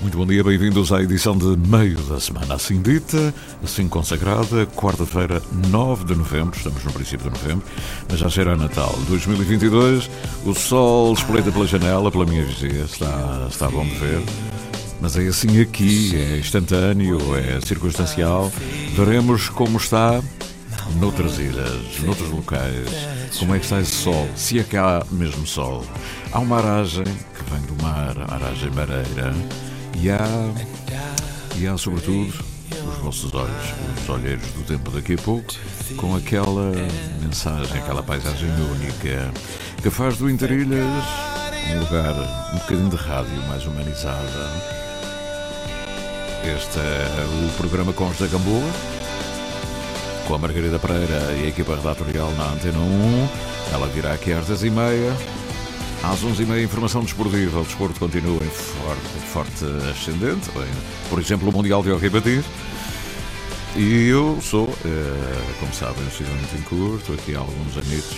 Muito bom dia, bem-vindos à edição de meio da semana, assim dita, assim consagrada, quarta-feira, 9 de novembro, estamos no princípio de novembro, mas já será Natal. 2022, o sol espreita pela janela, pela minha vizinha, está, está bom de ver, mas é assim aqui, é instantâneo, é circunstancial, veremos como está noutras ilhas, noutros locais, como é que está esse sol, se é que há mesmo sol. Há uma aragem que vem do mar, a aragem mareira, e há, e há sobretudo os vossos olhos, os olheiros do tempo daqui a pouco, com aquela mensagem, aquela paisagem única que faz do Interilhas um lugar um bocadinho de rádio mais humanizada. Este é o programa Cons da Gamboa, com a Margarida Pereira e a equipa redatorial na Antena 1. Ela virá aqui às 10h30. Às 11h30, informação desportiva. O desporto continua em forte, forte ascendente. Por exemplo, o Mundial de Hockey Batir. E eu sou, eh, como sabem, sigo muito em curto, aqui há alguns anitos.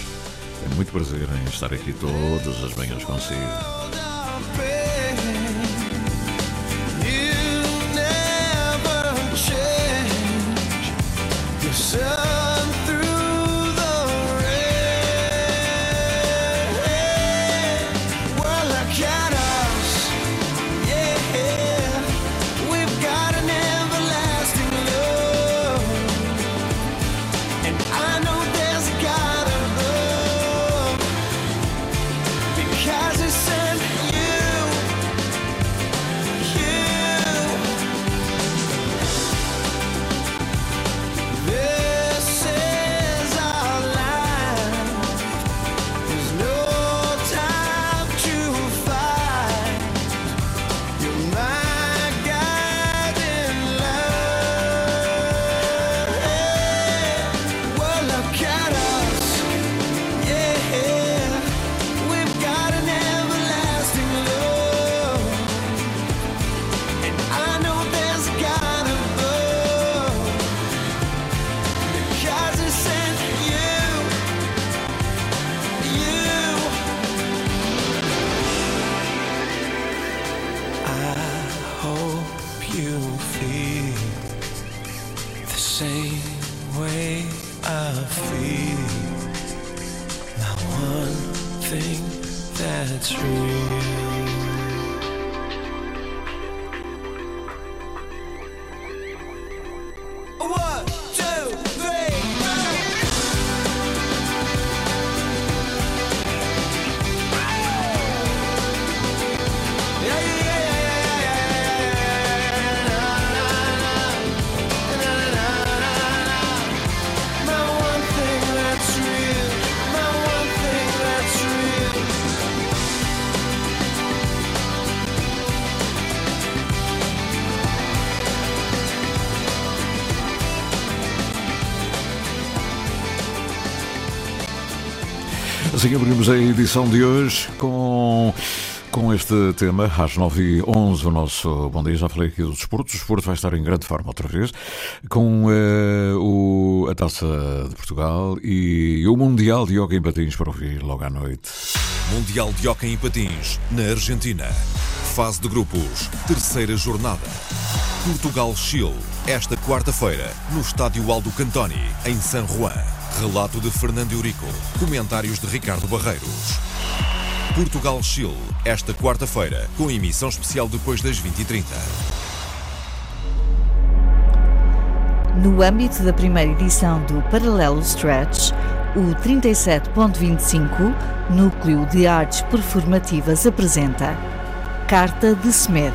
É muito prazer em estar aqui todas as manhãs consigo. everything that's real. Assim abrimos a edição de hoje com, com este tema, às 9h11, o nosso Bom Dia. Já falei aqui do desporto. O desporto vai estar em grande forma outra vez, com eh, o, a Taça de Portugal e o Mundial de Yoga em Patins para ouvir logo à noite. Mundial de Hóquei em Patins, na Argentina. Fase de grupos, terceira jornada. Portugal-Chile, esta quarta-feira, no Estádio Aldo Cantoni, em San Juan. Relato de Fernando Eurico. Comentários de Ricardo Barreiros. Portugal-Chile, esta quarta-feira, com emissão especial depois das 20h30. No âmbito da primeira edição do Paralelo Stretch, o 37.25, Núcleo de Artes Performativas, apresenta Carta de Semedo,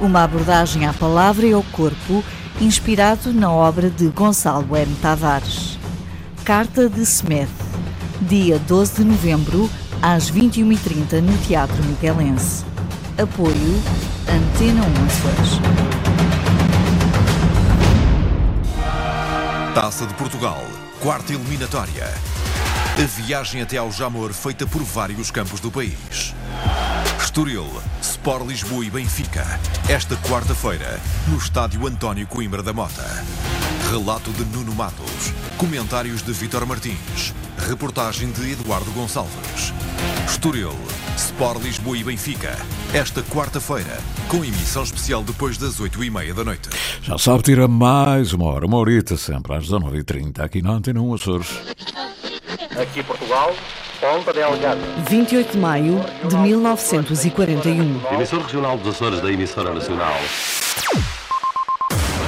uma abordagem à palavra e ao corpo inspirado na obra de Gonçalo M. Tavares. Carta de Semedo, dia 12 de novembro, às 21h30, no Teatro Miguelense. Apoio Antena 1 Açores. Taça de Portugal, quarta eliminatória. A viagem até ao Jamor feita por vários campos do país. Estoril, Sport Lisboa e Benfica. Esta quarta-feira, no estádio António Coimbra da Mota. Relato de Nuno Matos. Comentários de Vítor Martins. Reportagem de Eduardo Gonçalves. Estoril, Sport Lisboa e Benfica. Esta quarta-feira, com emissão especial depois das oito e meia da noite. Já sabe, tira mais uma hora, uma horita sempre, às 19h30, aqui na Antena 1 Açores. Aqui Portugal, Ponta Delgada. 28 de maio de 1941. Emissor regional dos Açores da emissora nacional.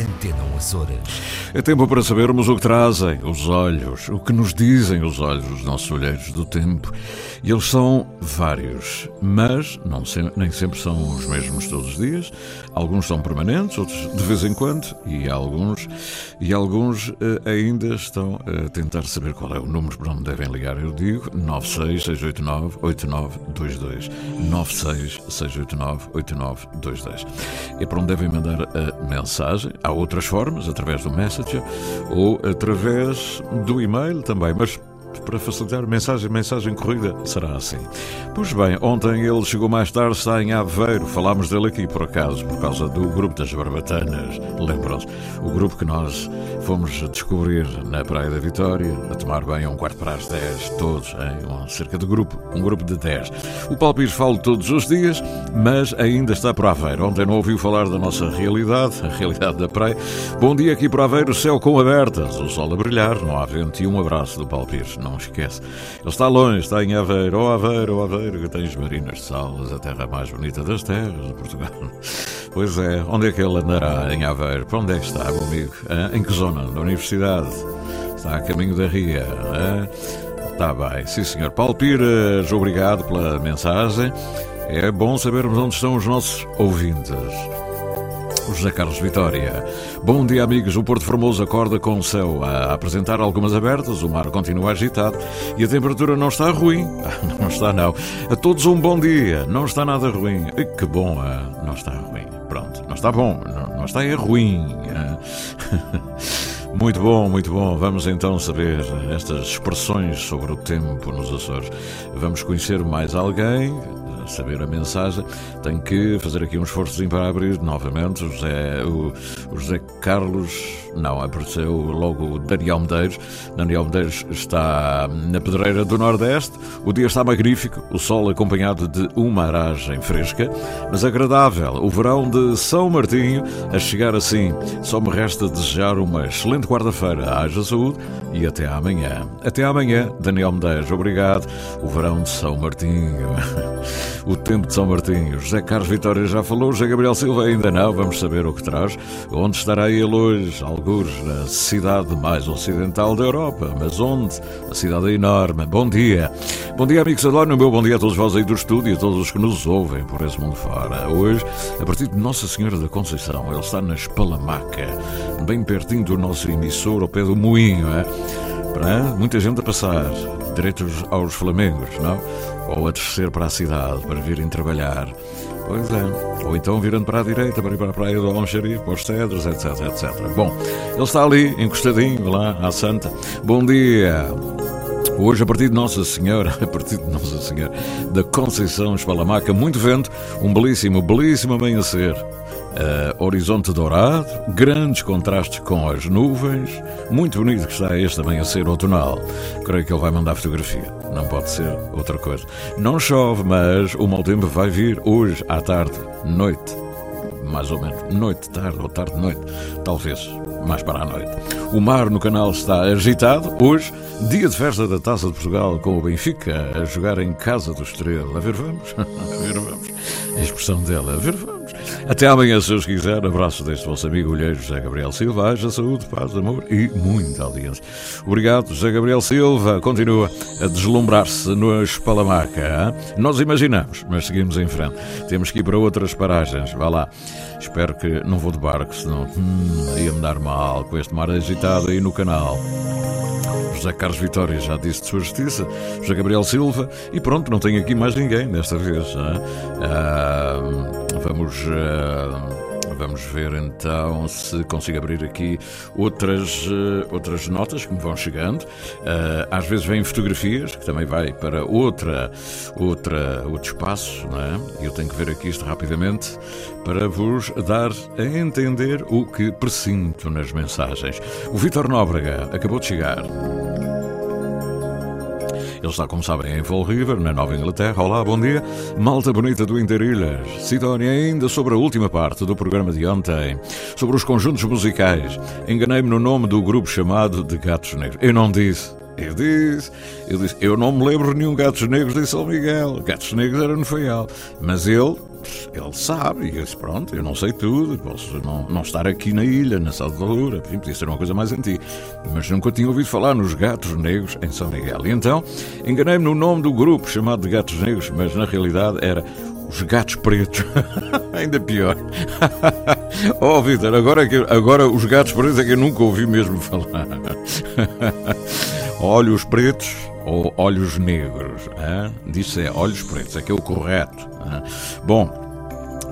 Antena 1 Açores. É tempo para sabermos o que trazem os olhos, o que nos dizem os olhos, os nossos olheiros do tempo. E eles são vários, mas não se- nem sempre são os mesmos todos os dias. Alguns são permanentes, outros de vez em quando, e alguns, e alguns eh, ainda estão a tentar saber qual é o número para onde devem ligar. Eu digo 96689-8922. 96689-8922. É para onde devem mandar a mensagem. Há outras formas, através do Messenger ou através do e-mail também, mas para facilitar mensagem, mensagem corrida, será assim. Pois bem, ontem ele chegou mais tarde, está em Aveiro, falámos dele aqui por acaso, por causa do grupo das Barbatanas, lembram-se? O grupo que nós fomos descobrir na Praia da Vitória, a tomar bem um quarto para as 10, todos, em um, cerca de grupo, um grupo de 10. O Paulo Pires fala todos os dias, mas ainda está por Aveiro. Ontem não ouviu falar da nossa realidade, a realidade da praia. Bom dia aqui por Aveiro, céu com abertas, o sol a brilhar, não há vento e um abraço do Paulo Pires, não esquece. Ele está longe, está em Aveiro, oh Aveiro, oh Aveiro, que tens marinas de salas, a terra mais bonita das terras de Portugal. Pois é, onde é que ele andará em Aveiro? Para onde é que está, meu amigo? Hã? Em que zona? Da universidade? Está a caminho da Ria? hã? Está bem, sim senhor. Paulo Pires, obrigado pela mensagem. É bom sabermos onde estão os nossos ouvintes. José Carlos Vitória. Bom dia, amigos. O Porto Formoso acorda com o céu a apresentar algumas abertas, o mar continua agitado e a temperatura não está ruim. Não está, não. A todos um bom dia. Não está nada ruim. Que bom, ah, não está ruim. Pronto, não está bom, não, está é ruim. Muito bom, muito bom. Vamos então saber estas expressões sobre o tempo nos Açores. Vamos conhecer mais alguém, saber a mensagem. Tenho que fazer aqui um esforçozinho para abrir novamente. O José, o José Carlos, não, apareceu logo Daniel Medeiros. Daniel Medeiros está na pedreira do Nordeste. O dia está magnífico, o sol acompanhado de uma aragem fresca, mas agradável. O verão de São Martinho a chegar assim. Só me resta desejar uma excelente quarta-feira. Haja saúde e até amanhã. Até amanhã, Daniel Medeiros. Obrigado. O verão de São Martinho. O tempo de São Martinho. José Carlos Vitória já falou, José Gabriel Silva ainda não. Vamos saber o que traz. Onde estará ele hoje? Na cidade mais ocidental da Europa. Mas onde? Uma cidade enorme. Bom dia. Bom dia, amigos Adónio. Meu bom dia a todos vós aí do estúdio e a todos os que nos ouvem por esse mundo fora. Hoje, a partir de Nossa Senhora da Conceição, ele está na Espalamaca, bem pertinho do nosso emissor, ao pé do moinho, é? Para muita gente a passar, direitos aos Flamengos, não? Ou a descer para a cidade para virem trabalhar. Pois é. Ou então virando para a direita para ir para a praia do Alonxarife, para os cedros, etc, etc. Bom, ele está ali, encostadinho, lá à Santa. Bom dia. Hoje, a partir de Nossa Senhora, a partir de Nossa Senhora da Conceição Espalamaca, muito vento, um belíssimo, belíssimo amanhecer. Uh, horizonte dourado, grandes contrastes com as nuvens, muito bonito que está este amanhecer outonal. Creio que ele vai mandar fotografia, não pode ser outra coisa. Não chove, mas o mau tempo vai vir hoje à tarde, noite. mais ou menos. Noite, tarde ou tarde-noite. Talvez mais para a noite. O mar no canal está agitado. Hoje, dia de festa da Taça de Portugal com o Benfica a jogar em casa do Estrela. A ver, vamos? A ver, vamos. A expressão dela, a ver, vamos. Até amanhã, se Deus quiser. Abraço deste vosso amigo olheiro José Gabriel Silva. Haja saúde, paz, amor e muita audiência. Obrigado, José Gabriel Silva. Continua a deslumbrar-se no Espalamaca. hein? Nós imaginamos, mas seguimos em frente. Temos que ir para outras paragens. Vá lá. Espero que não vou de barco, senão hum, ia-me dar mal com este mar agitado aí no canal. José Carlos Vitória já disse de sua justiça, José Gabriel Silva, e pronto, não tenho aqui mais ninguém desta vez. Ah, vamos. ah, Vamos ver então se consigo abrir aqui outras, eh, outras notas que me vão chegando. Ah, às vezes vêm fotografias, que também vai para outra, outra, outro espaço, não é? Eu tenho que ver aqui isto rapidamente para vos dar a entender o que presinto nas mensagens. O Vítor Nóbrega acabou de chegar. Ele está, como sabem, em Fall River, na Nova Inglaterra. Olá, bom dia. Malta bonita do Interilhas. Sidónia, ainda sobre a última parte do programa de ontem, sobre os conjuntos musicais. Enganei-me no nome do grupo chamado de Gatos Negros. Eu não disse. Eu disse, eu disse, eu não me lembro de nenhum Gatos Negros de São Miguel. Gatos Negros era no Feial. Mas ele, ele sabe, e disse, pronto, eu não sei tudo, posso não, não estar aqui na ilha, na Salvador, enfim, podia ser uma coisa mais antiga. Mas nunca tinha ouvido falar nos Gatos Negros em São Miguel. E então, enganei-me no nome do grupo chamado de Gatos Negros, mas na realidade era os Gatos Pretos. Ainda pior. oh, Vitor, agora, que- agora os Gatos Pretos é que eu nunca ouvi mesmo falar. Olhos pretos ou olhos negros? hã? Diz é olhos pretos, é que é o correto. hã? Bom,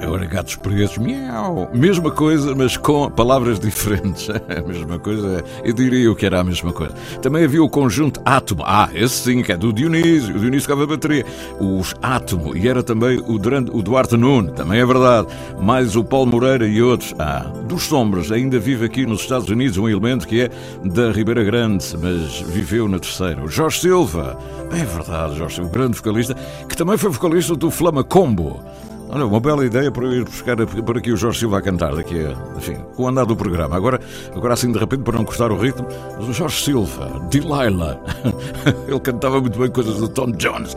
agora gatos pretos, miau. Mesma coisa, mas com palavras diferentes. A mesma coisa, eu diria que era a mesma coisa. Também havia o conjunto Átomo. Ah, esse sim, que é do Dionísio. O Dionísio tocava bateria. Os Átomo. E era também o, o Duarte Nuno. Também é verdade. Mais o Paulo Moreira e outros. Ah, dos Sombras. Ainda vive aqui nos Estados Unidos um elemento que é da Ribeira Grande, mas viveu na terceira. O Jorge Silva. É verdade, Jorge Silva, grande vocalista, que também foi vocalista do Flama Combo. Olha, uma bela ideia para eu ir buscar por aqui o Jorge Silva a cantar daqui a, enfim, com o andar do programa. Agora, agora assim de repente, para não cortar o ritmo, o Jorge Silva, Delilah. Ele cantava muito bem coisas do Tom Jones.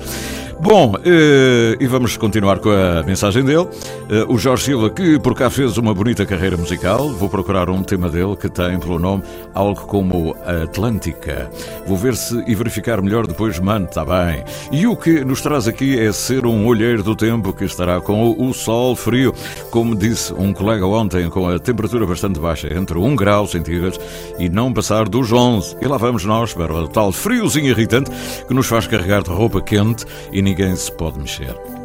Bom, eh, e vamos continuar com a mensagem dele. Eh, o Jorge Silva, que por cá fez uma bonita carreira musical, vou procurar um tema dele que tem pelo nome algo como Atlântica. Vou ver se e verificar melhor depois, mano, está bem. E o que nos traz aqui é ser um olheiro do tempo que estará com o, sol frio, como disse um colega ontem, com a temperatura bastante baixa, entre 1 grau centígrados e não passar dos 11. E lá vamos nós para o tal friozinho irritante que nos faz carregar de roupa quente e ninguém se pode mexer.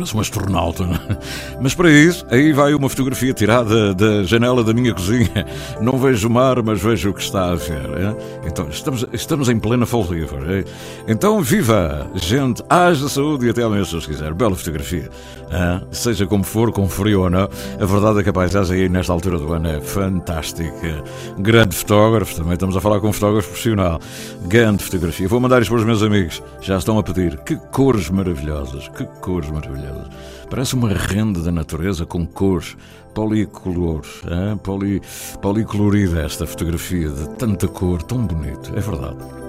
Parece um astronauta, é? Mas para isso, aí vai uma fotografia tirada da janela da minha cozinha. Não vejo o mar, mas vejo o que está a ver. é? Então, estamos, estamos em plena Fall é? Então, viva! Gente, haja saúde e até amanhã, se quiser. Bela fotografia. Seja como for, com frio ou não, a verdade é que a paisagem aí nesta altura do ano é fantástica. Grande fotógrafo, também estamos a falar com um fotógrafo profissional. Grande fotografia. Vou mandar isto para os meus amigos. Já estão a pedir. Que cores maravilhosas, que cores maravilhosas. Parece uma renda da natureza com cores policolor, hein? Poli, policolorida esta fotografia de tanta cor, tão bonito, é verdade.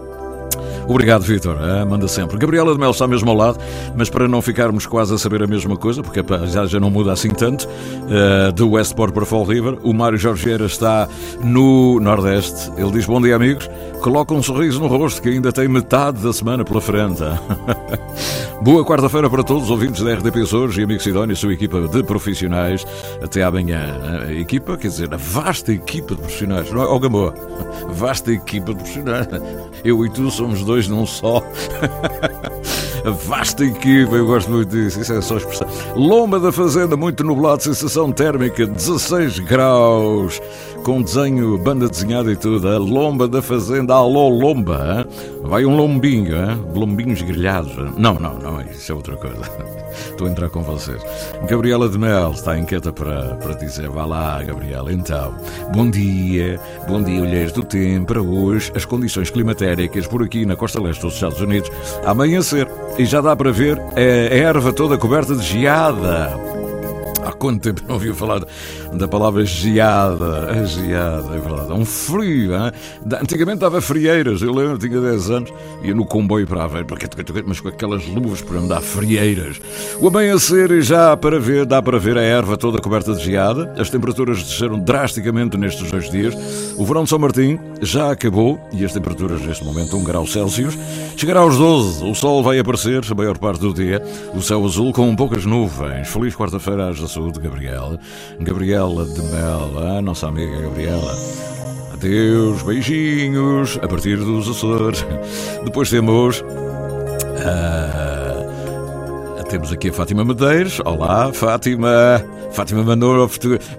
Obrigado, Vitor. Ah, manda sempre. Gabriela de Mel está mesmo ao lado, mas para não ficarmos quase a saber a mesma coisa, porque já, já não muda assim tanto, ah, de Westport para Fall River, o Mário Jorge Vieira está no Nordeste. Ele diz: Bom dia, amigos. Coloca um sorriso no rosto que ainda tem metade da semana pela frente. Boa quarta-feira para todos os ouvintes da RDP Açores e amigos Sidónia, sua equipa de profissionais. Até amanhã. A equipa, quer dizer, a vasta equipa de profissionais. Não é? Oh, Gamboa. Vasta equipa de profissionais. Eu e tu somos dois num só. Vasta equipa, eu gosto muito disso, isso é só expressão. Lomba da Fazenda, muito nublado, sensação térmica 16 graus, com desenho, banda desenhada e tudo. A Lomba da Fazenda, alô Lomba, hein? vai um lombinho, hein? lombinhos grelhados. Não, não, não, isso é outra coisa. Estou a entrar com vocês. Gabriela de Mel está inquieta para, para dizer: vá lá, Gabriela. Então, bom dia, bom dia, olheiros do tempo. Para hoje, as condições climatéricas por aqui na costa leste dos Estados Unidos, amanhecer. E já dá para ver a erva toda coberta de geada. Quanto tempo não ouviu falar da palavra geada? A geada, é verdade. Um frio, hein? Antigamente dava frieiras, eu lembro, tinha 10 anos, ia no comboio para Aveiro, mas com aquelas luvas para andar frieiras. O amanhecer já para ver, dá para ver a erva toda coberta de geada. As temperaturas desceram drasticamente nestes dois dias. O verão de São Martim já acabou e as temperaturas neste momento 1 grau Celsius. Chegará aos 12, o sol vai aparecer a maior parte do dia, o céu azul com poucas nuvens. Feliz quarta-feira às da saúde, Gabriela. Gabriela de Mel, a nossa amiga Gabriela. Adeus, beijinhos, a partir dos Açores. Depois temos. Uh, temos aqui a Fátima Medeiros. Olá, Fátima. Fátima mandou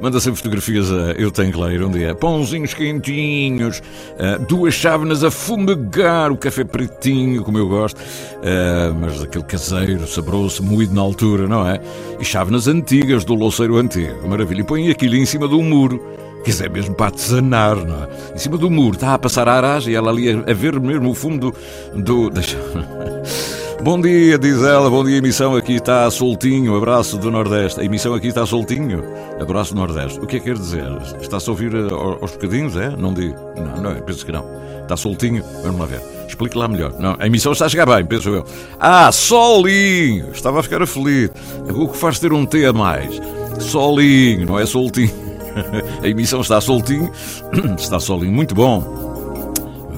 manda sempre fotografias a Eu Tenho que Ler um dia. Pãozinhos quentinhos, uh, duas chávenas a fumegar, o café pretinho, como eu gosto, uh, mas aquele caseiro, saboroso, moído na altura, não é? E chávenas antigas do louceiro antigo. Maravilha. E põe aquilo em cima um muro. Quer dizer, mesmo para artesanar, não é? Em cima do muro, está a passar a aragem e ela ali a, a ver mesmo o fundo do. do deixa... Bom dia, diz ela. Bom dia, emissão aqui está soltinho. Abraço do Nordeste. A emissão aqui está soltinho. Abraço do Nordeste. O que é que quer dizer? Está-se a ouvir eh, aos bocadinhos, é? Não digo. Não, não, penso que não. Está soltinho. Vamos lá ver. Explique lá melhor. Não, a emissão está a chegar bem, penso eu. Ah, solinho. Estava a ficar aflito. O que faz ter um T a mais? Solinho, não é soltinho. A emissão está soltinho. Está solinho. Muito bom.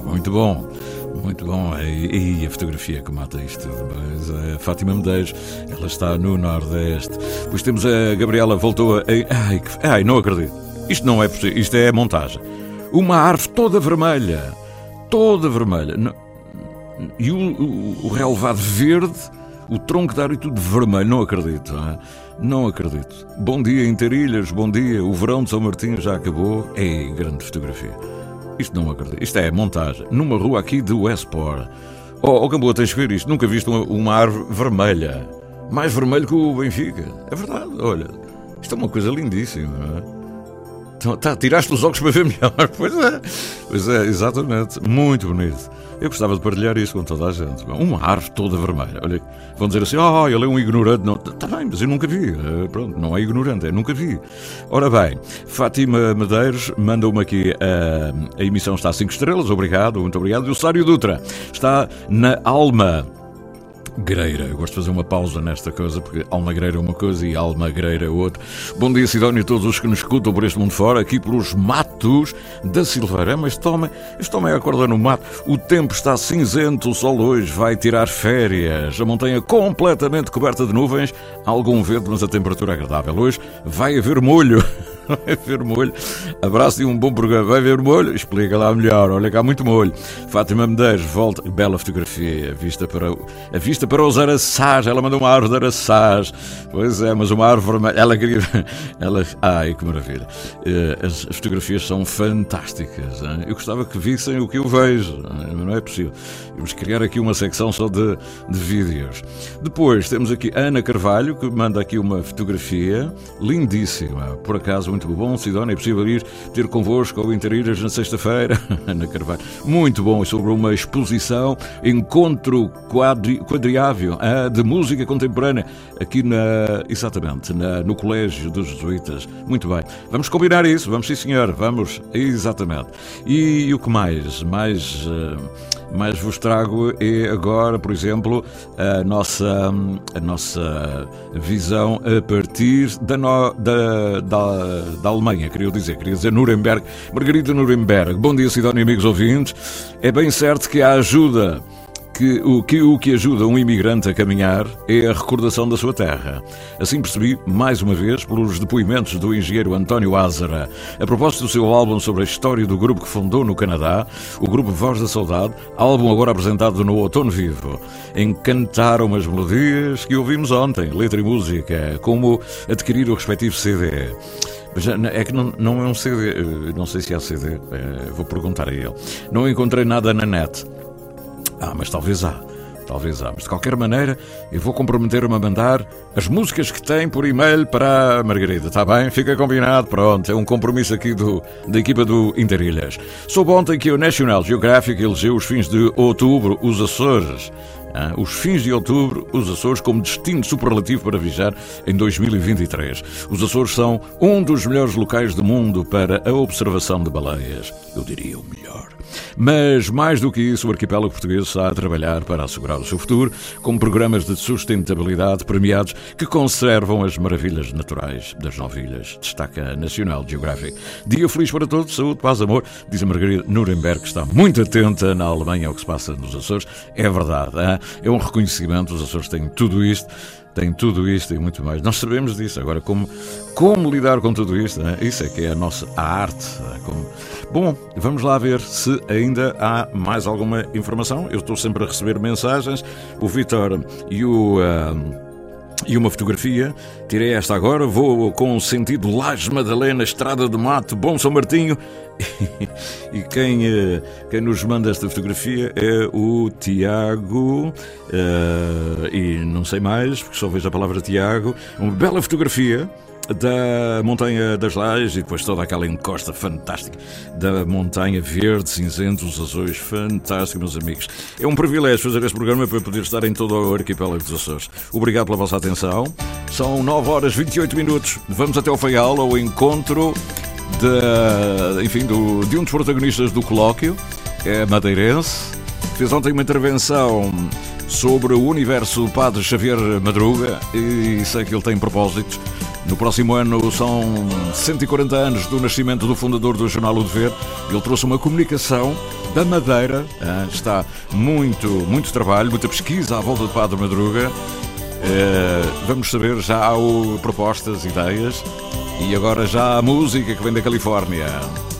Muito bom. Muito bom. E, e, a fotografia que mata isto tudo. Mas a Fátima Medeiros, ela está no Nordeste. Depois temos a Gabriela, voltou a. Ai, ai, não acredito. Isto não é possível. Isto é montagem. Uma árvore toda vermelha. Toda vermelha. E o, o, o relevado verde, o tronco da árvore tudo vermelho. Não acredito. Não, é? não acredito. Bom dia, Interilhas. Bom dia. O verão de São Martinho já acabou. É grande fotografia. Isto não acredito. Isto é montagem. Numa rua aqui de Westport. Oh, oh Gamboa, tens que ver isto. Nunca viste uma, uma árvore vermelha. Mais vermelho que o Benfica. É verdade, olha. Isto é uma coisa lindíssima. Então, tá, tiraste os óculos para ver melhor. Pois é. Pois é, exatamente. Muito bonito. Eu gostava de partilhar isso com toda a gente. Uma árvore toda vermelha. Olha, vão dizer assim: oh, ele é um ignorante. Não, está bem, mas eu nunca vi. Eh, pronto, não é ignorante, é nunca vi. Ora bem, Fátima Medeiros manda-me aqui. A, a emissão está a 5 estrelas, obrigado, muito obrigado. E o Sário Dutra está na Alma. Greira. Eu gosto de fazer uma pausa nesta coisa, porque Almagreira é uma coisa e Almagreira é outra. Bom dia, Sidónio, a todos os que nos escutam por este mundo fora, aqui pelos matos da Silveira. Mas tome, este homem acorda no mato. O tempo está cinzento, o sol hoje vai tirar férias. A montanha completamente coberta de nuvens, algum vento, mas a temperatura é agradável. Hoje vai haver molho. haver molho. Abraço e um bom programa. Vai haver molho? Explica lá melhor. Olha cá, muito molho. Fátima Medeiros, volta. Bela fotografia. A vista para, a vista para os araçás. Ela mandou uma árvore de araçás. Pois é, mas uma árvore vermelha. Ela queria. Ela... Ai, que maravilha. Eh, as, as fotografias são fantásticas. Hein? Eu gostava que vissem o que eu vejo. Não é possível. Vamos criar aqui uma secção só de, de vídeos. Depois temos aqui Ana Carvalho, que manda aqui uma fotografia lindíssima. Por acaso, muito bom, Sidónia. É possível ir ter convosco ao Interilhas na sexta-feira? Ana Carvalho. Muito bom. E sobre uma exposição, encontro quadri, quadriável ah, de música contemporânea, aqui na. Exatamente, na, no Colégio dos Jesuítas. Muito bem. Vamos combinar isso. Vamos, sim, senhor. Vamos. Exatamente. E, e o que mais? Mais. Uh, mas vos trago é agora, por exemplo, a nossa, a nossa visão a partir da, no, da, da, da, Alemanha, queria dizer, queria dizer Nuremberg. Margarida Nuremberg, bom dia, Sidónia, amigos ouvintes. É bem certo que a ajuda que o, que o que ajuda um imigrante a caminhar é a recordação da sua terra. Assim percebi, mais uma vez, pelos depoimentos do engenheiro António Ázara, a propósito do seu álbum sobre a história do grupo que fundou no Canadá, o grupo Voz da Saudade, álbum agora apresentado no Outono Vivo. Encantaram as melodias que ouvimos ontem, letra e música, como adquirir o respectivo CD. É que não, não é um CD, eh, não sei se há CD, eh, vou perguntar a ele. Não encontrei nada na net. Ah, mas talvez há. Talvez há. Mas de qualquer maneira, eu vou comprometer-me a mandar as músicas que tem por e-mail para a Margarida. Está bem? Fica combinado. Pronto. É um compromisso aqui do, da equipa do Interilhas. Soube ontem que o National Geographic elegeu os fins de outubro os Açores ah, os fins de outubro, os Açores como destino superlativo para viajar em 2023. Os Açores são um dos melhores locais do mundo para a observação de baleias. Eu diria o melhor. Mas, mais do que isso, o arquipélago português está a trabalhar para assegurar o seu futuro com programas de sustentabilidade premiados que conservam as maravilhas naturais das nove ilhas. Destaca a National Geographic. Dia feliz para todos, saúde, paz, amor. Diz a Margarida Nuremberg, que está muito atenta na Alemanha ao que se passa nos Açores. É verdade, é um reconhecimento. Os Açores têm tudo isto tem tudo isto e muito mais. Nós sabemos disso. Agora, como, como lidar com tudo isto? Né? Isso é que é a nossa a arte. Né? Como... Bom, vamos lá ver se ainda há mais alguma informação. Eu estou sempre a receber mensagens. O Vitor e o. Uh, e uma fotografia. Tirei esta agora. Vou com sentido Laje Madalena, Estrada do Mato, Bom São Martinho. e quem, eh, quem nos manda esta fotografia é o Tiago. Uh, e não sei mais, porque só vejo a palavra Tiago. Uma bela fotografia da Montanha das Lajes e depois toda aquela encosta fantástica da Montanha Verde, cinzento, os azuis, fantástico, meus amigos. É um privilégio fazer este programa para poder estar em todo o arquipélago dos Açores. Obrigado pela vossa atenção. São 9 horas 28 minutos. Vamos até ao Faial, ao encontro de, enfim, do, de um dos protagonistas do colóquio, é madeirense. Fez ontem uma intervenção sobre o universo do Padre Xavier Madruga e sei que ele tem propósitos no próximo ano são 140 anos do nascimento do fundador do jornal O Dever. Ele trouxe uma comunicação da Madeira. Ah, está muito, muito trabalho, muita pesquisa à volta do Padre Madruga. Eh, vamos saber, já há propostas, ideias e agora já há música que vem da Califórnia.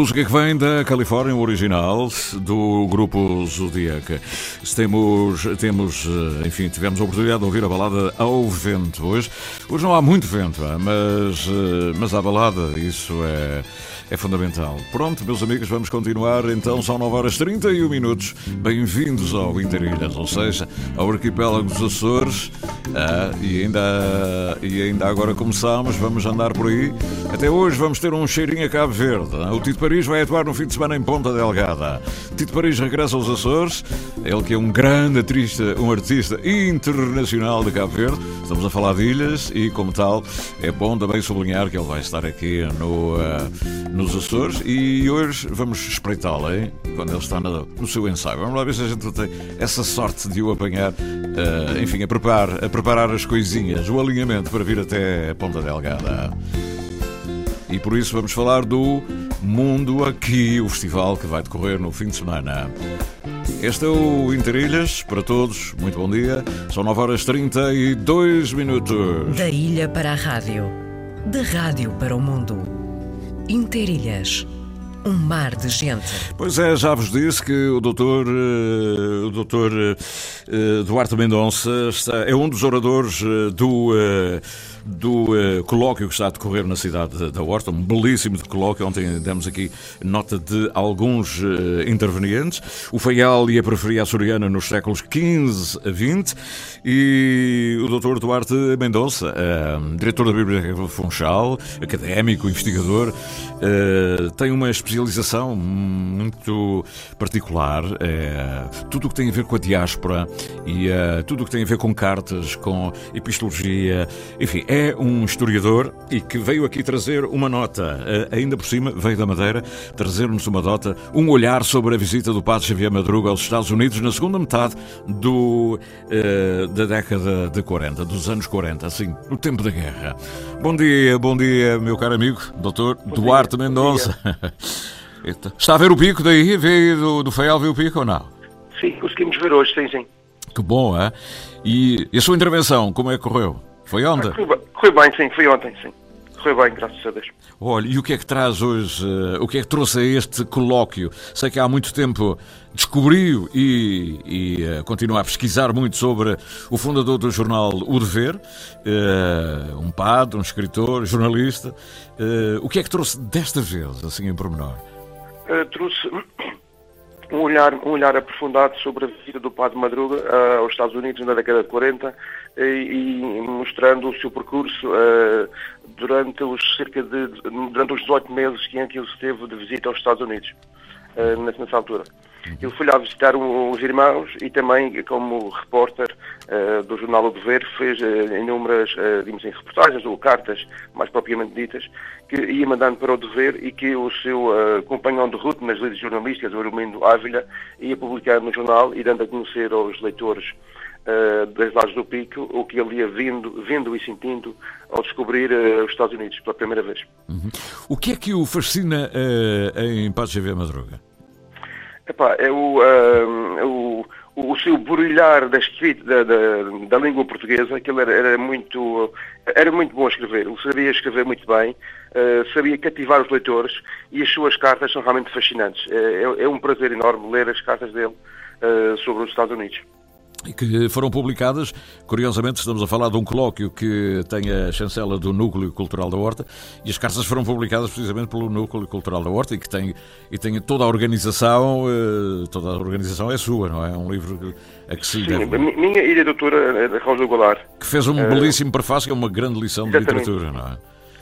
Música que vem da Califórnia, original, do grupo Zodiac. Temos, temos, eh, enfim, tivemos a oportunidade de ouvir a balada ao vento hoje. Hoje não há muito vento, mas, eh, mas há balada, isso é é fundamental. Pronto, meus amigos, vamos continuar. Então são 9 horas 31 minutos. Bem-vindos ao Interilhas, ou seja, ao arquipélago dos Açores. Ah, e, ainda, e ainda agora começamos, vamos andar por aí. Até hoje vamos ter um cheirinho a Cabo Verde. O Tito Paris vai atuar no fim de semana em Ponta Delgada. Tito Paris regressa aos Açores. Ele que é um grande artista, um artista internacional de Cabo Verde. Estamos a falar de ilhas e, como tal, é bom também sublinhar que ele vai estar aqui no, uh, nos Açores e hoje vamos espreitá-lo, quando ele está no, no, seu ensaio. Vamos lá ver se a gente tem essa sorte de o apanhar, uh, enfim, a preparar, a preparar as coisinhas, o alinhamento para vir até Ponta Delgada. E por isso vamos falar do Mundo Aqui, o festival que vai decorrer no fim de semana. Este é o Interilhas, para todos, muito bom dia. São 9 horas 32 minutos. Da ilha para a rádio, da rádio para o mundo. Interilhas, um mar de gente. Pois é, já vos disse que o doutor, eh, o doutor eh, Duarte Mendonça é um dos oradores eh, do, do eh, colóquio que está a decorrer na cidade da Horta, um belíssimo colóquio. Ontem demos aqui nota de alguns eh, intervenientes. O Faial e a periferia açoriana nos séculos XV a XX e o doutor Duarte Mendonça, eh, diretor da Biblioteca Funchal, académico, investigador, tem uma especialização muito particular. tudo o que tem a ver com a diáspora e tudo o que tem a ver com cartas, com epistologia, enfim, é um historiador e que veio aqui trazer uma nota, eh, ainda por cima, veio da Madeira, trazer-nos uma nota, um olhar sobre a visita do Padre Xavier Madruga aos Estados Unidos na segunda metade do, eh, da década de 40, dos anos 40, assim, no tempo da guerra. Bom dia, bom dia, meu caro amigo, doutor Duarte Mendonça. Eita. Está a ver o pico daí? Vê do, do Faial, vê o pico ou não? Sim, conseguimos ver hoje, sim, sim. Que bom, é? E, e a sua intervenção, como é que correu? Foi onde? Bem, correu bem, sim, foi ontem, sim. Correu bem, graças a Deus. Olha, e o que é que traz hoje, eh, o que é que trouxe a este colóquio? Sei que há muito tempo descobriu e, e eh, continua a pesquisar muito sobre o fundador do jornal O Dever, eh, um padre, um escritor, jornalista. O que é que trouxe desta vez, assim em pormenor? Uh, trouxe um olhar, um olhar aprofundado sobre a vida do Padre Madruga aos Estados Unidos na década de 40 e, mostrando o seu percurso uh, durante os cerca de durante os 18 meses que em que ele esteve de visita aos Estados Unidos uh, nessa, altura. Ele foi lá visitar os irmãos e também, como repórter uh, do jornal O Dever, fez uh, inúmeras uh, digamos assim, reportagens ou cartas, mais propriamente ditas, que ia mandando para o Dever e que o seu uh, companhão de ruta nas lides jornalísticas, o Armindo Ávila, ia publicar no jornal e dando a conhecer aos leitores uh, das lados do Pico o que ele ia vindo, vendo e sentindo ao descobrir uh, os Estados Unidos pela primeira vez. O que é que o fascina eh, em Padre Xavier Madruga? Epá, é o, o, o seu brilhar da escrita da, da, da língua portuguesa, que ele era, era muito era muito bom a escrever, ele sabia escrever muito bem, sabia cativar os leitores e as suas cartas são realmente fascinantes. É, é- é um prazer enorme ler as cartas dele sobre os Estados Unidos. Que foram publicadas. Curiosamente, estamos a falar de um colóquio que tem a chancela do Núcleo Cultural da Horta e as cartas foram publicadas precisamente pelo Núcleo Cultural da Horta e que tem, e tem toda a organização, eh, toda a organização é sua, não é? É um livro a que se Sim, deve. minha e a doutora eh, Rosa Goulart. Que fez um Eh, belíssimo prefácio, que é uma grande lição de exatamente. literatura, não é?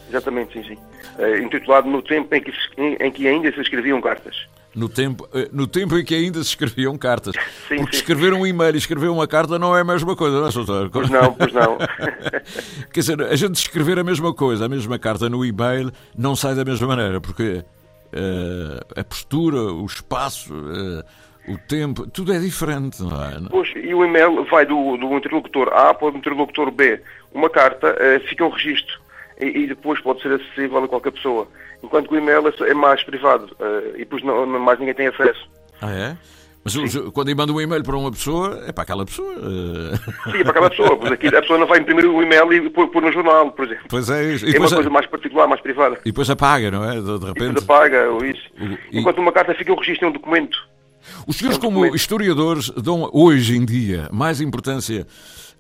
Exatamente, sim, sim. Eh, intitulado No Tempo em que, em, que ainda se escreviam cartas. No tempo, eh, no tempo em que ainda se escreviam cartas. Sim, Porque sim. escrever um e-mail e escrever uma carta não é a mesma coisa, não é, Soutor? Pois não, pois não. Quer dizer, a gente escrever a mesma coisa, a mesma carta no e-mail, não sai da mesma maneira, porque eh, a postura, o espaço, eh, o tempo, tudo é diferente, não é? Pois, e o e-mail vai do, do interlocutor A para o interlocutor B. Uma carta eh, fica um registro e, depois pode ser acessível a qualquer pessoa. Enquanto que o e-mail é é mais privado eh, e depois não, mais ninguém tem acesso. Ah, é? Mas quando eu mando um e-mail para uma pessoa, é para aquela pessoa. eh. Sim, é para aquela pessoa. Pois aqui a pessoa não vai imprimir o e-mail e pôr, pôr no jornal, por exemplo. Pois é isso. E é uma coisa mais particular, mais privada. e depois apaga, não é? De, de E repente. depois apaga ou isso. e- Enquanto uma carta fica um registro, é um documento. Os senhores, É um como documento. historiadores, dão hoje em dia mais importância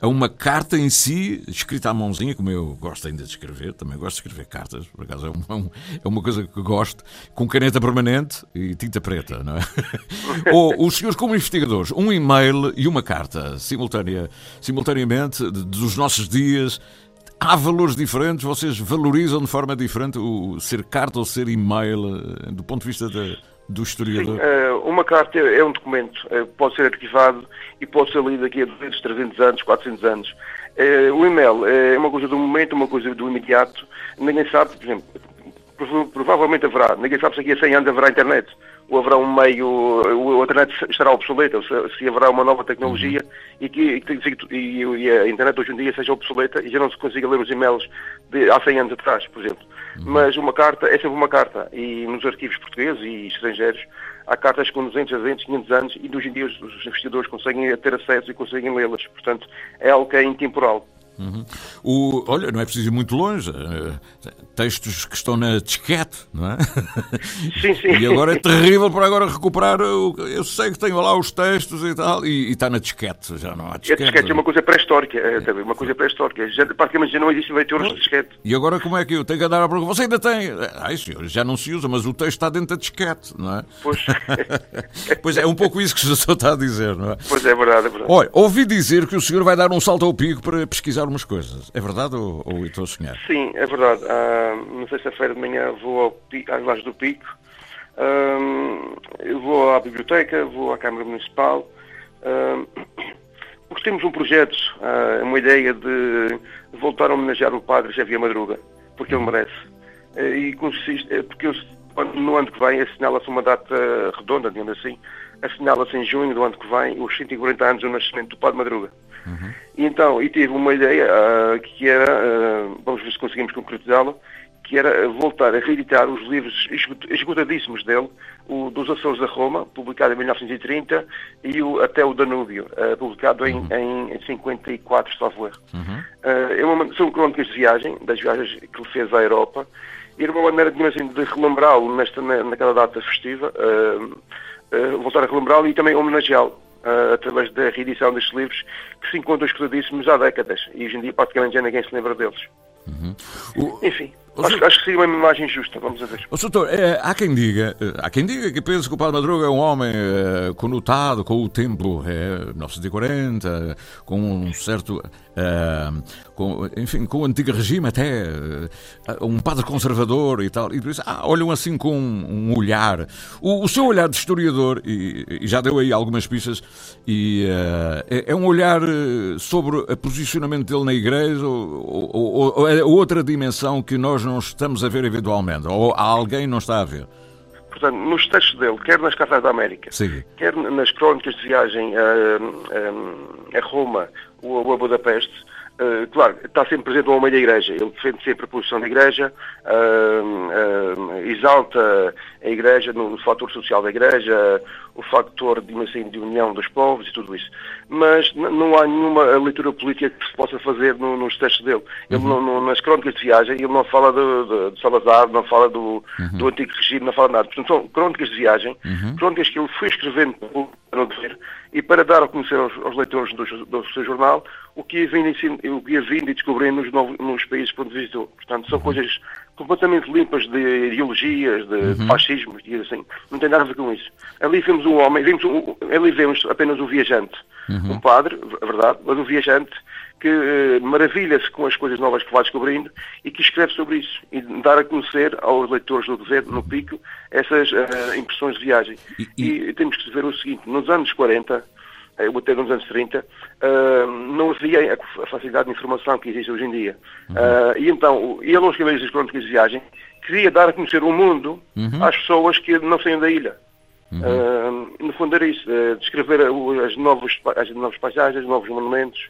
a uma carta em si, escrita à mãozinha, como eu gosto ainda de escrever, também gosto de escrever cartas, por acaso é, um- é uma coisa que gosto, com caneta permanente e tinta preta, não é? Ou os senhores, como investigadores, um e-mail e uma carta, simultânea, simultaneamente, dos nossos dias. Há valores diferentes, vocês valorizam de forma diferente o ser carta ou ser e-mail, eh, do ponto de vista da- do historiador? Eh, uma carta é um documento, eh, pode ser arquivado e pode ser lido daqui a 200, 300 anos, 400 anos. Eh, o e-mail é uma coisa do momento, uma coisa do imediato. Ninguém sabe, por exemplo, prova- provavelmente haverá, ninguém sabe se aqui a 100 anos haverá internet. Ou haverá um meio, a internet estará obsoleta, se, haverá uma nova tecnologia e, que, e, que- e- e a internet hoje em dia seja obsoleta e já não se consiga ler os e-mails de há 100 anos atrás, por exemplo. Mas uma carta é sempre uma carta e nos arquivos portugueses e estrangeiros há cartas com 200, 300, 500 anos e hoje em dia os, os investidores conseguem ter acesso e conseguem lê-las. Portanto, é algo que é intemporal. Uhum. O, olha, não é preciso ir muito longe. eh, textos que estão na disquete, não é? Sim, sim. E agora é terrível para agora recuperar. o- eu sei que tenho lá os textos e tal, e, e está na disquete, já não há A disquete. disquete é uma coisa pré-histórica, é, também uma coisa pré-histórica. Já, praticamente já não existem leitores de disquete. E agora como é que eu tenho que andar à procura? Você ainda tem? Ai senhor, já não se usa, mas o texto está dentro da disquete, não é? Pois. pois é, é um pouco isso que o senhor está a dizer, não é? Pois é, verdade, é verdade. Olha, ouvi dizer que o senhor vai dar um salto ao pico para pesquisar umas coisas. É verdade ou, ou estou a sonhar? Sim, é verdade. Ah, na sexta-feira de manhã vou ao, às Lajes do Pico, eu vou à biblioteca, vou à Câmara Municipal, Ah, porque temos um projeto, ah, uma ideia de voltar a homenagear o padre Xavier Madruga, porque ele merece. Eh, E consiste, é porque eu- no ano que vem assinala-se uma data redonda, digamos assim, assinala-se em junho do ano que vem os 140 anos do nascimento do padre Madruga. E então, e tive uma ideia ah, que era, ah, vamos ver se conseguimos concretizá-la, que era voltar a reeditar os livros esgot- esgotadíssimos dele, o dos Açores da Roma, publicado em 1930, e o Até o Danúbio, ah, publicado em, em, em 54, salvo erro. Ah, é uma, são crónicas de viagem, das viagens que ele fez à Europa, e era uma maneira digamos assim, de relembrá-lo nesta, na, naquela data festiva, voltar a relembrá-lo e também homenageá-lo. Ah, através da reedição destes livros que se encontram escutadíssimos há décadas. E hoje em dia praticamente já ninguém se lembra deles. Enfim, acho, acho que seria uma imagem justa, vamos a ver. Ó, doutor, é, há quem diga, eh, há quem diga que pensa que o Padre Madruga é um homem eh, conotado com o tempo, é, 1940, com um certo, eh, com, enfim, com o antigo regime até, um padre conservador e tal, e por isso, ah, olham assim com um, um olhar. O, o seu olhar de historiador, e, e já deu aí algumas pistas, e é, é um olhar sobre o posicionamento dele na igreja ou, ou- ou- ou é outra dimensão que nós não estamos a ver eventualmente, ou alguém não está a ver. Portanto, nos textos dele, quer nas cartas da América, Sim. quer nas crónicas de viagem a, a- a Roma ou a Budapeste, eh, claro, está sempre presente o homem da Igreja. Ele defende sempre a posição da Igreja, ah, ah, exalta a Igreja no, no fator social da Igreja, o fator de, assim, de união dos povos e tudo isso. Mas não há nenhuma leitura política que se possa fazer no- nos textos dele. Ele não- não- nas crónicas de viagem, ele não fala de, de- de Salazar, não fala do, do antigo regime, não fala nada. Portanto, são crónicas de viagem, crónicas que ele foi escrevendo para o dever e para dar a conhecer aos, aos leitores do, do seu jornal o que ia vindo, ensin- o que ia vindo e descobrindo nos, novos, nos países por onde visitou. Portanto, são coisas completamente limpas de ideologias, de, de fascismos, e assim. Não tem nada a ver com isso. Ali vemos um homem, vemos um, ali vemos apenas um viajante. Um padre, é verdade, mas um viajante que eh, maravilha-se com as coisas novas que vai descobrindo e que escreve sobre isso e dar a conhecer aos leitores do governo no Pico essas eh, impressões de viagem. E, temos que ver o seguinte, nos anos 40, eh, até nos anos 30, eh, não havia a facilidade de informação que existe hoje em dia. Eh, e então, ele ao escrever essas crónicas de viagem, queria dar a conhecer o mundo às pessoas que não saem da ilha. Uh, no fundo era isso, descrever as, novas, as novas paisagens, os novos monumentos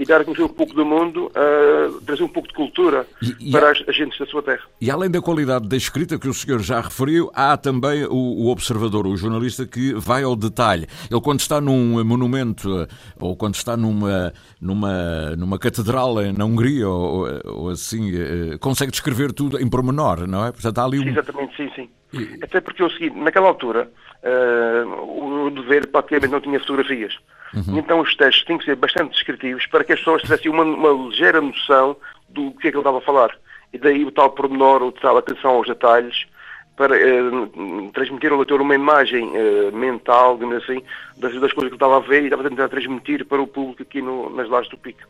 e dar a conhecer um pouco do mundo, uh, trazer um pouco de cultura E- e para há- as agentes da sua terra. E além da qualidade da escrita que o senhor já referiu, há também o, o observador, o jornalista que vai ao detalhe. Ele quando está num monumento eh, ou quando está numa, numa, numa catedral na Hungria ou, ou assim, eh, consegue descrever tudo em pormenor, não é? Portanto, há ali um... Exatamente, sim, sim. Até porque é o seguinte, naquela altura, uh, o dever praticamente não tinha fotografias. E então os textos têm que ser bastante descritivos para que as pessoas tivessem uma, uma ligeira noção do que é que ele estava a falar. E daí o tal pormenor, o tal atenção aos detalhes, para eh, transmitir ao leitor uma imagem eh, mental, digamos assim, das, das coisas que estava a ver e estava a tentar transmitir para o público aqui no, nas Lajes do Pico.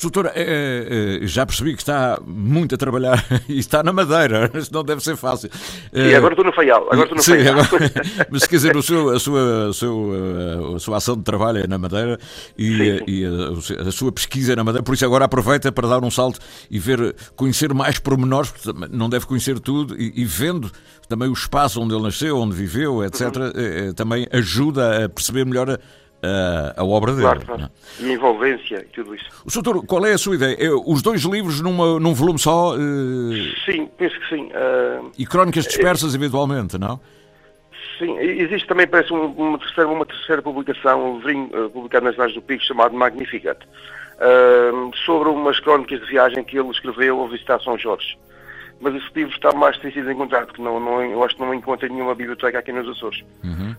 Doutora, eh, eh, já percebi que está muito a trabalhar e está na Madeira, isso não deve ser fácil. E Eh, agora estou no Faial. Agora estou no Sim, Faial. agora- mas quer dizer, o seu, a, sua, a, eh, a sua ação de trabalho é na Madeira e, eh, e a, a sua pesquisa é na Madeira, por isso agora aproveita para dar um salto e ver, conhecer mais pormenores, porque não deve conhecer tudo, e, e vendo também o espaço onde ele nasceu, onde viveu, etc., eh, eh, também ajuda a perceber melhor a, a- a obra dele. Claro, não é? claro. E a envolvência e tudo isso. O Soutor, qual é a sua ideia? Os dois livros numa, num volume só eh, Sim, penso que sim. Ah, e crónicas dispersas eventualmente, não? Sim, existe também, parece, um- uma terceira, uma terceira publicação, um livrinho eh, publicado nas Lajes do Pico, chamado Magnificat, ah, sobre umas crónicas de viagem que ele escreveu ao visitar São Jorge. Mas esse livro está mais difícil de encontrar, porque não, não, eu acho que não encontro nenhuma biblioteca aqui nos Açores.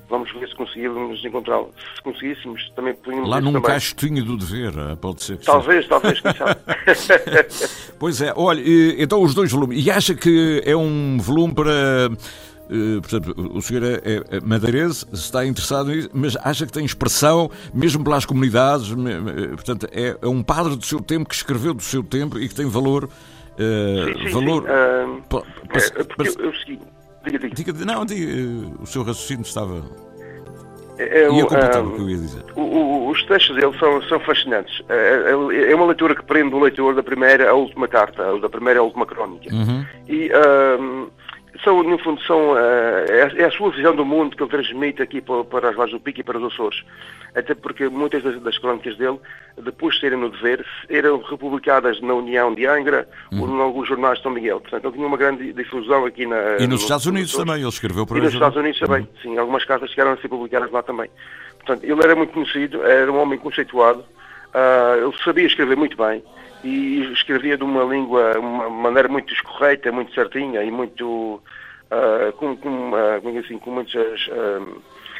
Vamos ver se conseguirmos encontrá-lo. Se conseguíssemos, também podíamos Lá num também. caixotinho do dever, eh, pode ser que Talvez, talvez, quem sabe. Pois é, olha, então os dois volumes. E acha que é um volume para. eh, portanto, o senhor é, é- é madeirense, está interessado nisso, mas acha que tem expressão, mesmo pelas comunidades, me- portanto, é, é um padre do seu tempo que escreveu do seu tempo e que tem valor. Eh, Sim, sim, valor sim. É, porque pa- eu, eu segui. Diga, diga. diga, não, diga, eh, o seu raciocínio estava. É, é, o, o que eu ia dizer. O- o- os textos dele são, são fascinantes. É, é- uma leitura que prende o leitor da primeira à última carta, ou da primeira à última crónica. Uhum. E ahm, são, no fundo, são, ah, é, a- é a sua visão do mundo que ele transmite aqui para, as Lajes do Pico e para os Açores. Até porque muitas das, crónicas dele, depois de serem no dever, eram republicadas na União de Angra ou em alguns jornais de São Miguel. Portanto, ele tinha uma grande difusão aqui na. E nos no- Estados Unidos Açores. também, ele escreveu para E nos os- Estados Unidos também, Uhum. sim. Algumas cartas chegaram a ser publicadas lá também. Portanto, ele era muito conhecido, era um homem conceituado, ah, ele sabia escrever muito bem e escrevia de uma língua, uma maneira muito escorreita, muito certinha e muito. ah, com, com, que assim, com muitas. ah,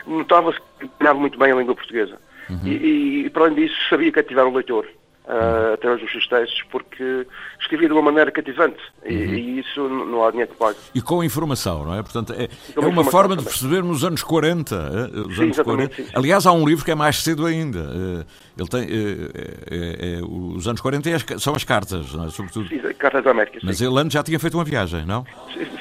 Notava-se que dominava muito bem a língua portuguesa. E, e, e, para além disso, sabia cativar o leitor. ah, através dos seus textos, porque escrevia de uma maneira cativante e, e isso não há dinheiro que pague. E com informação, não é? Portanto, é, é uma forma de também. percebermos os anos 40. eh, Os Sim, anos exatamente, 40. sim, sim. Aliás, há um livro que é mais cedo ainda. eh, Ele tem, é- é- é- os anos 40 é as ca- são as cartas, não é? sobretudo. Sim, Cartas da América, sim. Mas ele antes já tinha feito uma viagem, não?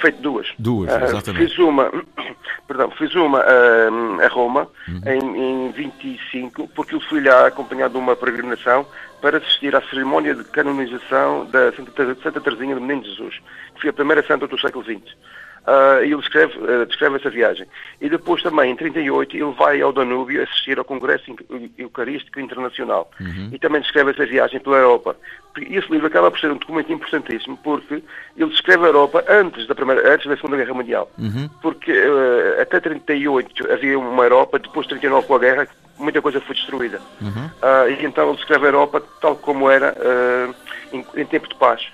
feito duas. Duas, Ah, exatamente. Fiz uma, perdão, fiz uma ah, a Roma Uhum. em, em 25, porque eu fui lá acompanhado de uma peregrinação para assistir à cerimónia de canonização da Santa, Santa Teresinha do Menino Jesus, que foi a primeira santa do século XX. E ele descreve, ah, descreve essa viagem. E depois também, em 38, ele vai ao Danúbio assistir ao Congresso Eu- Eucarístico Internacional. E também descreve essa viagem pela Europa. E esse livro acaba por ser um documento importantíssimo, porque ele descreve a Europa antes da, primeira, antes da Segunda Guerra Mundial. Porque eh, até 38 havia uma Europa, depois de 39 com a guerra, muita coisa foi destruída. Ah, e então ele descreve a Europa tal como era ah, em, em tempo de paz.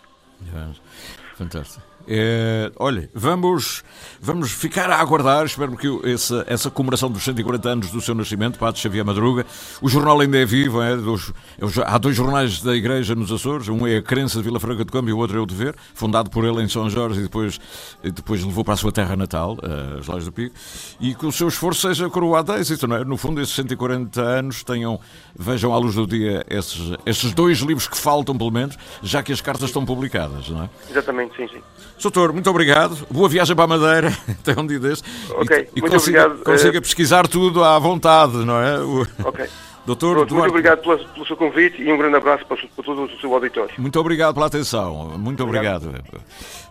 Fantástico. É, olha, vamos, vamos ficar a aguardar. Espero que essa, essa comemoração dos 140 anos do seu nascimento, Padre Xavier Madruga. O jornal ainda é vivo. É, dos- é há dois jornais da Igreja nos Açores. Um é a Crença de Vila Franca de Câmbio e o outro é o Dever, fundado por ele em São Jorge e depois, e depois levou para a sua terra natal, eh, as Lajes do Pico. E que o seu esforço seja coroado a êxito. Não é? No fundo, esses 140 anos tenham, vejam à luz do dia esses, esses dois livros que faltam, pelo menos, já que as cartas estão publicadas. Não é? Exatamente, sim, sim. Doutor, muito obrigado. Boa viagem para a Madeira, até um dia deste. Ok, e, e muito consiga, obrigado. consiga Eh, pesquisar tudo à vontade, não é? O- Ok. Doutor Pronto, muito obrigado pela- pelo seu convite e um grande abraço para, para todo o seu auditório. muito obrigado pela atenção. Muito obrigado.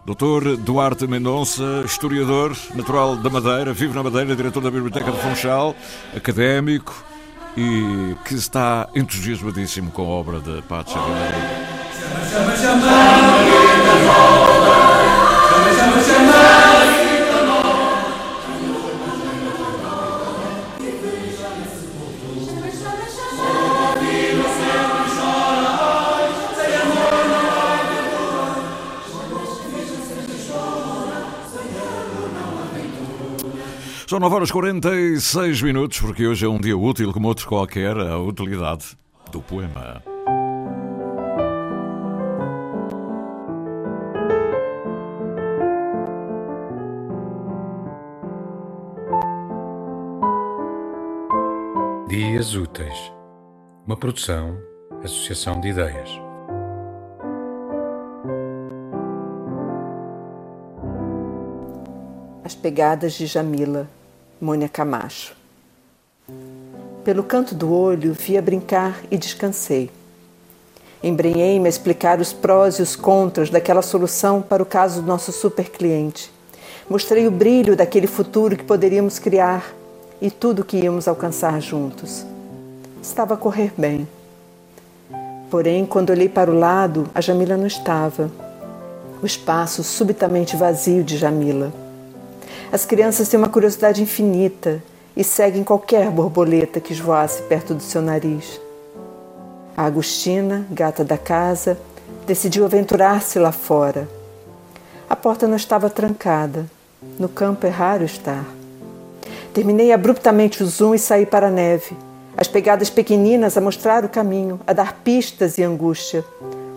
Doutor Duarte Mendonça, historiador natural da Madeira, vive na Madeira, diretor da Biblioteca de Funchal, académico e que está entusiasmadíssimo com a obra de Padre Xavier Madruga. São 9 horas 46 minutos, porque hoje é um dia útil como outro qualquer, a utilidade do poema. Dias Úteis, uma produção, associação de ideias. As pegadas de Jamila, Mônia Camacho. Pelo canto do olho via brincar e descansei. Embrenhei-me a explicar os prós e os contras daquela solução para o caso do nosso supercliente. Mostrei o brilho daquele futuro que poderíamos criar e tudo que íamos alcançar juntos. Estava a correr bem. Porém, quando olhei para o lado, a Jamila não estava. O espaço subitamente vazio de Jamila. As crianças têm uma curiosidade infinita e seguem qualquer borboleta que esvoasse perto do seu nariz. A Agostina, gata da casa, decidiu aventurar-se lá fora. A porta não estava trancada. No campo é raro estar. Terminei abruptamente o zoom e saí para a neve. As pegadas pequeninas a mostrar o caminho, a dar pistas e angústia.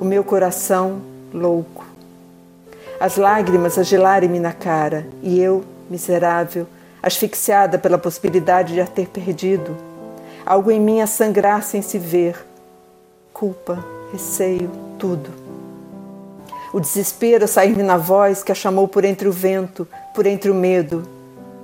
O meu coração louco. As lágrimas a gelarem-me na cara e eu, miserável, asfixiada pela possibilidade de a ter perdido. Algo em mim a sangrar sem se ver. Culpa, receio, tudo. O desespero a sair-me na voz que a chamou por entre o vento, por entre o medo.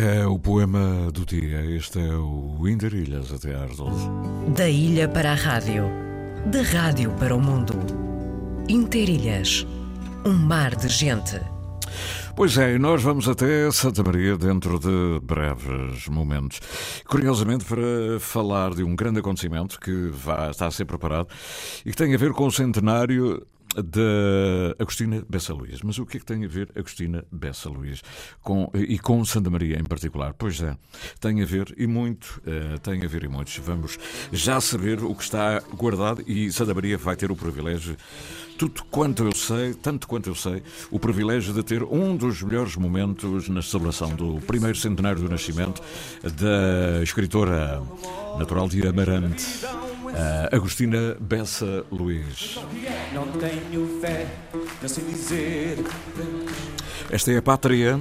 É o poema do dia. Este é o Ilhas até às 12. Da ilha para a rádio, da rádio para o mundo. Interilhas, um mar de gente. Pois é, e nós vamos até Santa Maria dentro de breves momentos. Curiosamente, para falar de um grande acontecimento que vai, está a ser preparado e que tem a ver com o centenário da Agostina Bessa Luís. Mas o que é que tem a ver Agostina Bessa Luís com, e com Santa Maria em particular? Pois é, tem a ver e muito, uh, tem a ver e muitos. Vamos já saber o que está guardado e Santa Maria vai ter o privilégio tudo quanto eu sei, tanto quanto eu sei, o privilégio de ter um dos melhores momentos na celebração do primeiro centenário do nascimento da escritora natural de Amarante, Agostina Bessa Luís. Não tenho fé, não sei dizer. Esta é a pátria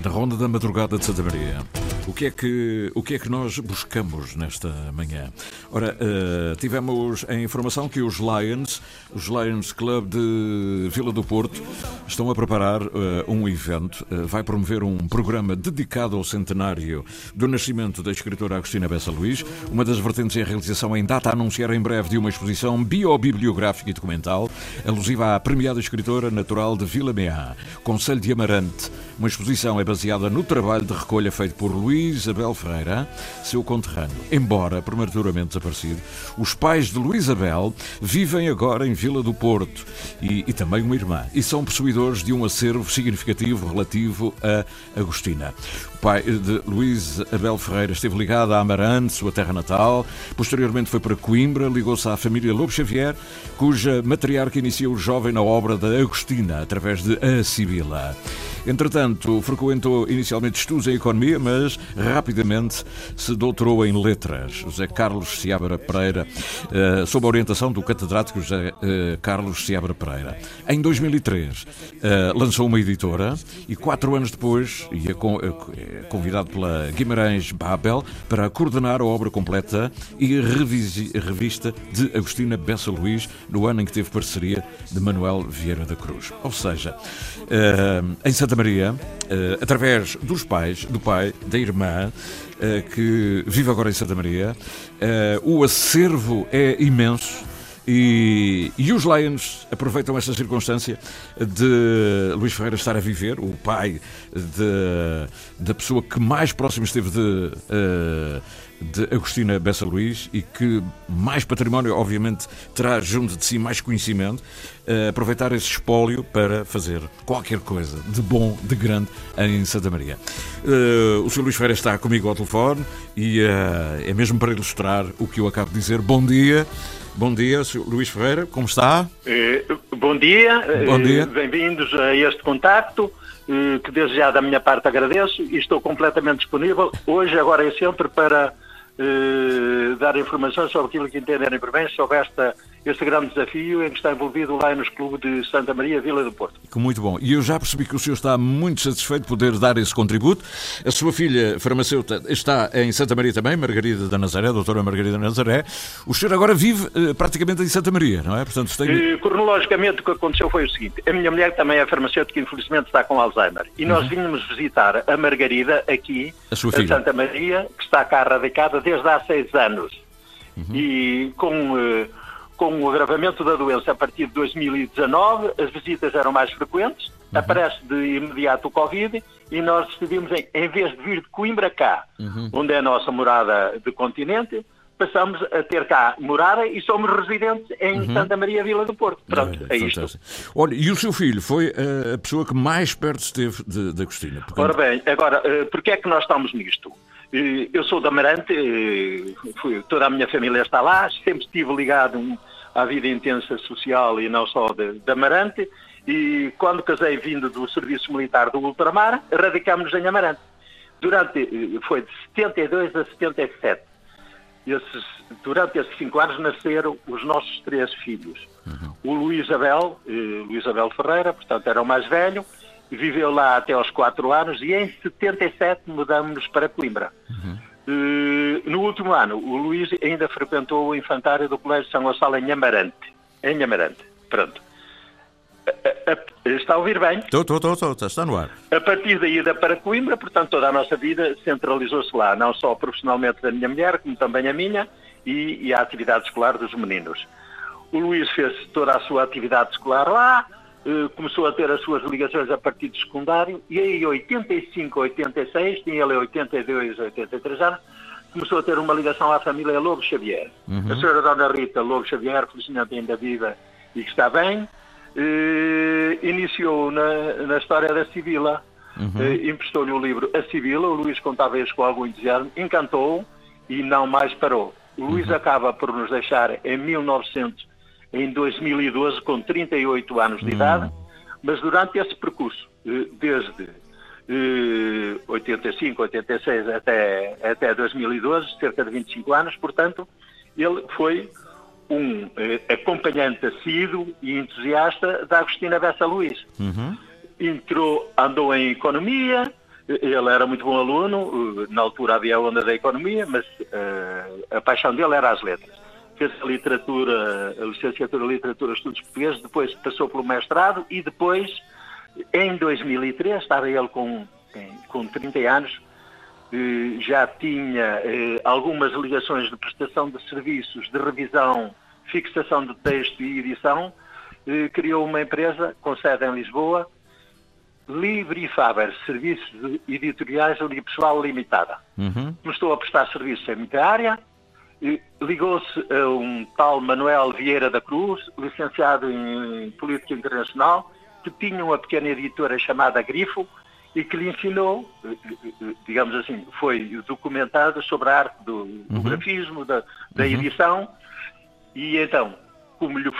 da Ronda da Madrugada de Santa Maria. O que é que, o que, é que nós buscamos nesta manhã? Ora, uh, tivemos a informação que os Lions, os Lions Club de Vila do Porto, estão a preparar uh, um evento, uh, vai promover um programa dedicado ao centenário do nascimento da escritora Agostina Bessa Luís. Uma das vertentes é a realização em data a anunciar em breve de uma exposição biobibliográfica e documental alusiva à premiada escritora natural de Vila Meá, Conselho de Amarante. Uma exposição é baseada no trabalho de recolha feito por Luís Abel Ferreira, seu conterrâneo. Embora prematuramente desaparecido, os pais de Luís Abel vivem agora em Vila do Porto e, e também uma irmã, e são possuidores de um acervo significativo relativo a Agostina. O pai de Luís Abel Ferreira esteve ligado a Amarante, sua terra natal. Posteriormente foi para Coimbra, ligou-se à família Lobo Xavier, cuja matriarca iniciou o jovem na obra da Agostina, através de A Sibila. Entretanto, frequentou inicialmente estudos em economia, mas rapidamente se doutorou em letras. José Carlos Seabra Pereira, uh, sob a orientação do catedrático José uh, Carlos Seabra Pereira. Em 2003, uh, eh, lançou uma editora e quatro anos depois com, convidado pela Guimarães Babel para coordenar a obra completa e revista de Agostina Bessa Luís no ano em que teve parceria de Manuel Vieira da Cruz. Ou seja, em Santa Maria, uh, através dos pais, do pai, da irmã, uh, que vive agora em Santa Maria. Uh, o acervo é imenso. E, e, os Lions aproveitam esta circunstância de Luís Ferreira estar a viver, o pai da pessoa que mais próximo esteve de, de Agostina Bessa Luís e que mais património, obviamente, terá junto de si mais conhecimento, uh, aproveitar esse espólio para fazer qualquer coisa de bom, de grande em Santa Maria. Uh, o Sr. Luís Ferreira está comigo ao telefone e é mesmo para ilustrar o que eu acabo de dizer. Bom dia. Bom dia, Sr. Luís Ferreira, como está? bom dia, bom dia. bem-vindos a este contacto. Que desde já da minha parte agradeço e estou completamente disponível, hoje, agora e sempre, para eh, dar informações sobre aquilo que entenderem por bem sobre esta esse grande desafio em que está envolvido lá nos clubes de Santa Maria Vila do Porto. Muito bom. E eu já percebi que o senhor está muito satisfeito de poder dar esse contributo. A sua filha farmacêutica está em Santa Maria também, Margarida da Nazaré, doutora Margarida da Nazaré. O senhor agora vive eh, praticamente em Santa Maria, não é? Portanto, tem... E, cronologicamente, o que aconteceu foi o seguinte: a minha mulher também é farmacêutica, infelizmente está com Alzheimer. E nós Uhum. vínhamos visitar a Margarida aqui, A sua em filha. Santa Maria, que está cá radicada desde há seis anos. Uhum. E com, eh, com o agravamento da doença a partir de 2019, as visitas eram mais frequentes, Uhum. aparece de imediato o Covid e nós decidimos, em, em vez de vir de Coimbra cá, Uhum. onde é a nossa morada de continente, passamos a ter cá morada e somos residentes em Uhum. Santa Maria Vila do Porto. Pronto, é isto. Fantástico. Olha, e o seu filho foi eh, a pessoa que mais perto esteve de, de Agostina? Porque- Ora bem, agora, eh, porquê é que nós estamos nisto? Eu sou de Amarante, fui- toda a minha família está lá, sempre estive ligado à vida intensa social e não só de, de Amarante, e quando casei vindo do Serviço Militar do Ultramar, radicámos em Amarante. Durante, foi de 72 a 77. Esses, durante esses cinco anos nasceram os nossos três filhos. O Luís Abel, eh, Luís Abel Ferreira, portanto era o mais velho, viveu lá até aos quatro anos e em 77 mudamos para Coimbra. Eh, no último ano, o Luís ainda frequentou o infantário do Colégio São Gonçalo em Amarante. Em Amarante, pronto. A- a- a- está a ouvir bem? Estou, estou, estou, estou, está no ar. A partir da ida para Coimbra, portanto, toda a nossa vida centralizou-se lá, não só profissionalmente da minha mulher, como também a minha, e, e a atividade escolar dos meninos. O Luís fez toda a sua atividade escolar lá, começou a ter as suas ligações a partir do secundário, e aí, em 85, 86, tinha ele 82, 83 anos, começou a ter uma ligação à família Lobo Xavier. Uhum. A senhora Dona Rita Lobo Xavier, felizmente ainda viva e que está bem, eh, iniciou na, na história da Sibila. Uhum. Eh, emprestou-lhe o livro A Sibila, o Luís contava isso com algum entusiasmo, encantou e não mais parou. O Luís acaba por nos deixar em 1900, em 2012, com 38 anos de Hum. idade, mas durante esse percurso, eh, desde eh, 85, 86 até, até 2012, cerca de 25 anos, portanto, ele foi um eh, acompanhante assíduo e entusiasta da Agostina Bessa Luís. Uhum. Entrou, andou em economia, eh, ele era muito bom aluno, eh, na altura havia a onda da economia, mas eh, a paixão dele era as letras. Fez a literatura, a licenciatura em literatura estudos portugueses, depois passou pelo mestrado e depois, em 2003, estava ele com, com 30 anos, eh, já tinha eh, algumas ligações de prestação de serviços, de revisão, fixação de texto e edição, eh, criou uma empresa com sede em Lisboa, Livre e Faber, Serviços Editoriais Unipessoal Limitada. Uhum. Começou a prestar serviços em muita área, ligou-se a um tal Manuel Vieira da Cruz, licenciado em Política Internacional, que tinha uma pequena editora chamada Grifo e que lhe ensinou, eh, eh, digamos assim, foi documentado sobre a arte do, do Uhum. grafismo, da, da Uhum. edição, e então, como lhe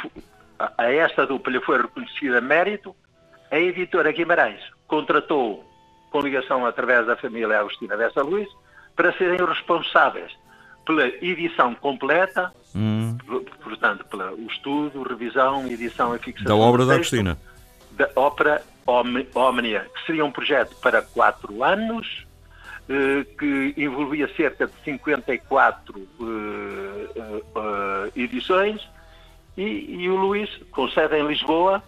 a, a esta dupla lhe foi reconhecida mérito, a editora Guimarães contratou, com ligação através da família Agostina Bessa Luís, para serem responsáveis pela edição completa, Hum. portanto, pelo estudo, revisão, edição e fixação Da obra do da texto, Agostina. da ópera Omni- Omnia, que seria um projeto para quatro anos, eh, que envolvia cerca de 54 eh, eh, eh, edições, e, e o Luís, com sede em Lisboa,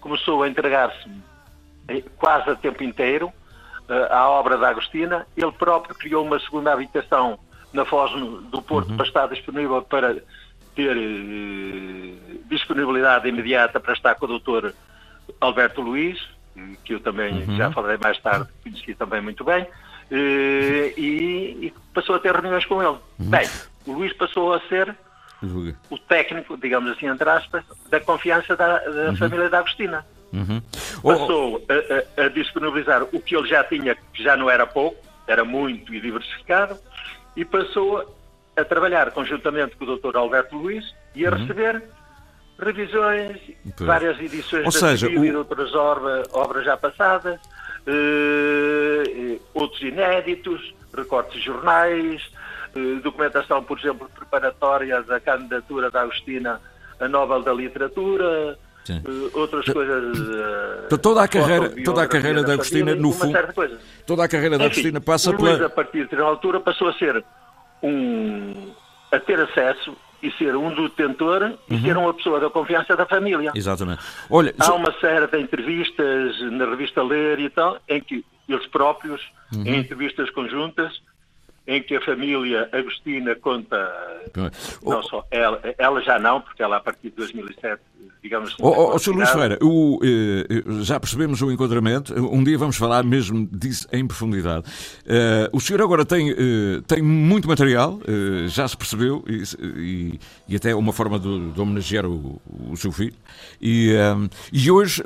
começou a entregar-se quase a tempo inteiro eh, à obra da Agostina. Ele próprio criou uma segunda habitação na Foz do Porto para estar disponível para ter eh, disponibilidade imediata para estar com o doutor Alberto Luís, eh, que eu também Uhum. já falarei mais tarde, conheci também muito bem, eh, e, e passou a ter reuniões com ele. Bem, o Luís passou a ser o técnico, digamos assim, entre aspas, da confiança da, da Uhum. família da Agostina. Uhum. Passou a, a- a disponibilizar o que ele já tinha, que já não era pouco, era muito e diversificado, e passou a trabalhar conjuntamente com o Dr. Alberto Luís e a Uhum. receber revisões, várias edições Ou da seja, Civil o- e de outras obra- obras já passadas, eh, eh, outros inéditos, recortes de jornais, eh, documentação, por exemplo, preparatória da candidatura da Agostina a Nobel da Literatura, uh, outras coisas. Uh, toda a carreira, toda a carreira da Agostina, no fundo, toda a carreira da Agostina passa Luís, pela. a partir de determinada altura, passou a ser um. a ter acesso e ser um detentor e Uhum. ser uma pessoa da confiança da família. Exatamente. Olha, Há só- uma série de entrevistas na revista Ler e tal, em que eles próprios, Uhum. em entrevistas conjuntas, em que a família Agostina conta, não só ela, ela já não, porque ela a partir de 2007, digamos... Oh, oh, oh, Sr. Luís. Ferreira, o, eh, eh, já percebemos o enquadramento. Um dia vamos falar mesmo disso em profundidade. Eh, o senhor agora tem, eh, tem muito material, já se percebeu, e, e- e até uma forma de, de homenagear o, o seu filho. E, eh, e hoje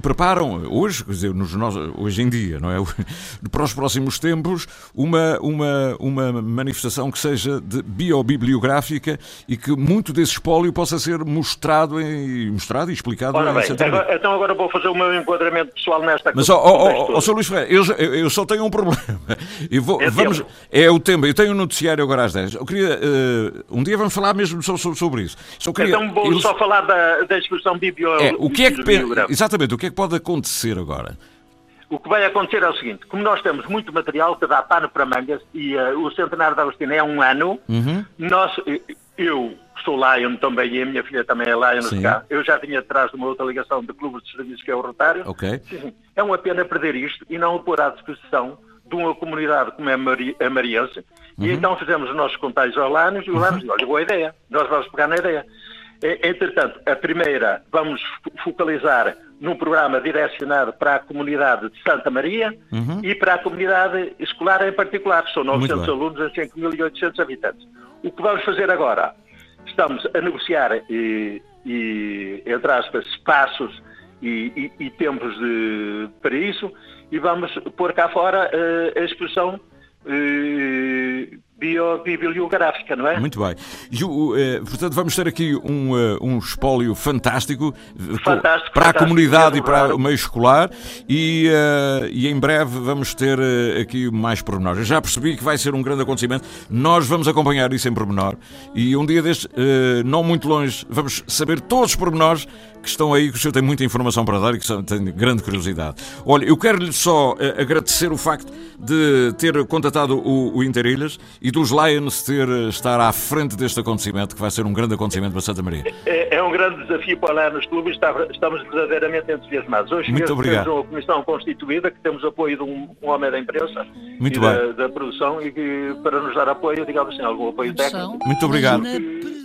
preparam, hoje, quer dizer, nos, nós- hoje em dia, não é? Para os próximos tempos, uma, uma, uma manifestação que seja de biobibliográfica e que muito desse espólio possa ser mostrado e, mostrado e explicado Ora bem, agora- então agora vou fazer o meu enquadramento pessoal nesta Mas, ó, ó, ó, ó, Sr. Luís Ferreira, eu, eu- só tenho um problema. Eu vou- É vamos, tempo. é o tempo. Eu tenho um noticiário agora às 10. Eu queria. eh, um dia vamos falar mesmo só so- sobre isso. Só queria, Então vou eu- só falar da, da exposição biblio... é, o que é que bibliográfica. Exatamente, o que é que pode acontecer agora? O que vai acontecer é o seguinte, como nós temos muito material que dá pano para mangas e eh, o centenário da Agostina é um ano, Uhum. nós, eh, eu sou Lion também e a minha filha também é Lion, eu já tinha atrás de uma outra ligação de clubes de serviços que é o Rotário. Ok. Sim, sim. É uma pena perder isto e não o pôr à disposição de uma comunidade como é a Mari- a Mariense. E Uhum. então fizemos os nossos contágios ao Lanos e o Lanos disse, olha, boa ideia, nós vamos pegar na ideia. E- Entretanto, a primeira vamos fo- focalizar num programa direcionado para a comunidade de Santa Maria Uhum. e para a comunidade escolar em particular, que são Muito 900 bem. alunos em 5.800 habitantes. O que vamos fazer agora? Estamos a negociar, e, e, entre aspas, espaços e, e- e tempos de- para isso e vamos pôr cá fora eh, a exposição eh, biobibliográfica, não é? Muito bem. E eh, portanto, vamos ter aqui um, eh, um espólio fantástico, eh, co- Fantástico, para a fantástico, comunidade e mesmo, para o meio escolar e, eh, e em breve vamos ter eh, aqui mais pormenores. Eu já percebi que vai ser um grande acontecimento. Nós vamos acompanhar isso em pormenor e um dia deste, eh, não muito longe, vamos saber todos os pormenores que estão aí, que o senhor tem muita informação para dar e que tenho grande curiosidade. Olha, eu quero-lhe só eh, agradecer o facto de ter contatado o, o Interilhas e dos Lions ter, eh, estar à frente deste acontecimento, que vai ser um grande acontecimento para Santa Maria. É, é um grande desafio para lá nos clubes, está- estamos verdadeiramente entusiasmados. Hoje Muito mesmo obrigado. temos uma comissão constituída, que temos apoio de um, um homem da imprensa Muito e bem. Da, da produção, e que para nos dar apoio, digamos assim, algum apoio técnico. Muito obrigado. Que-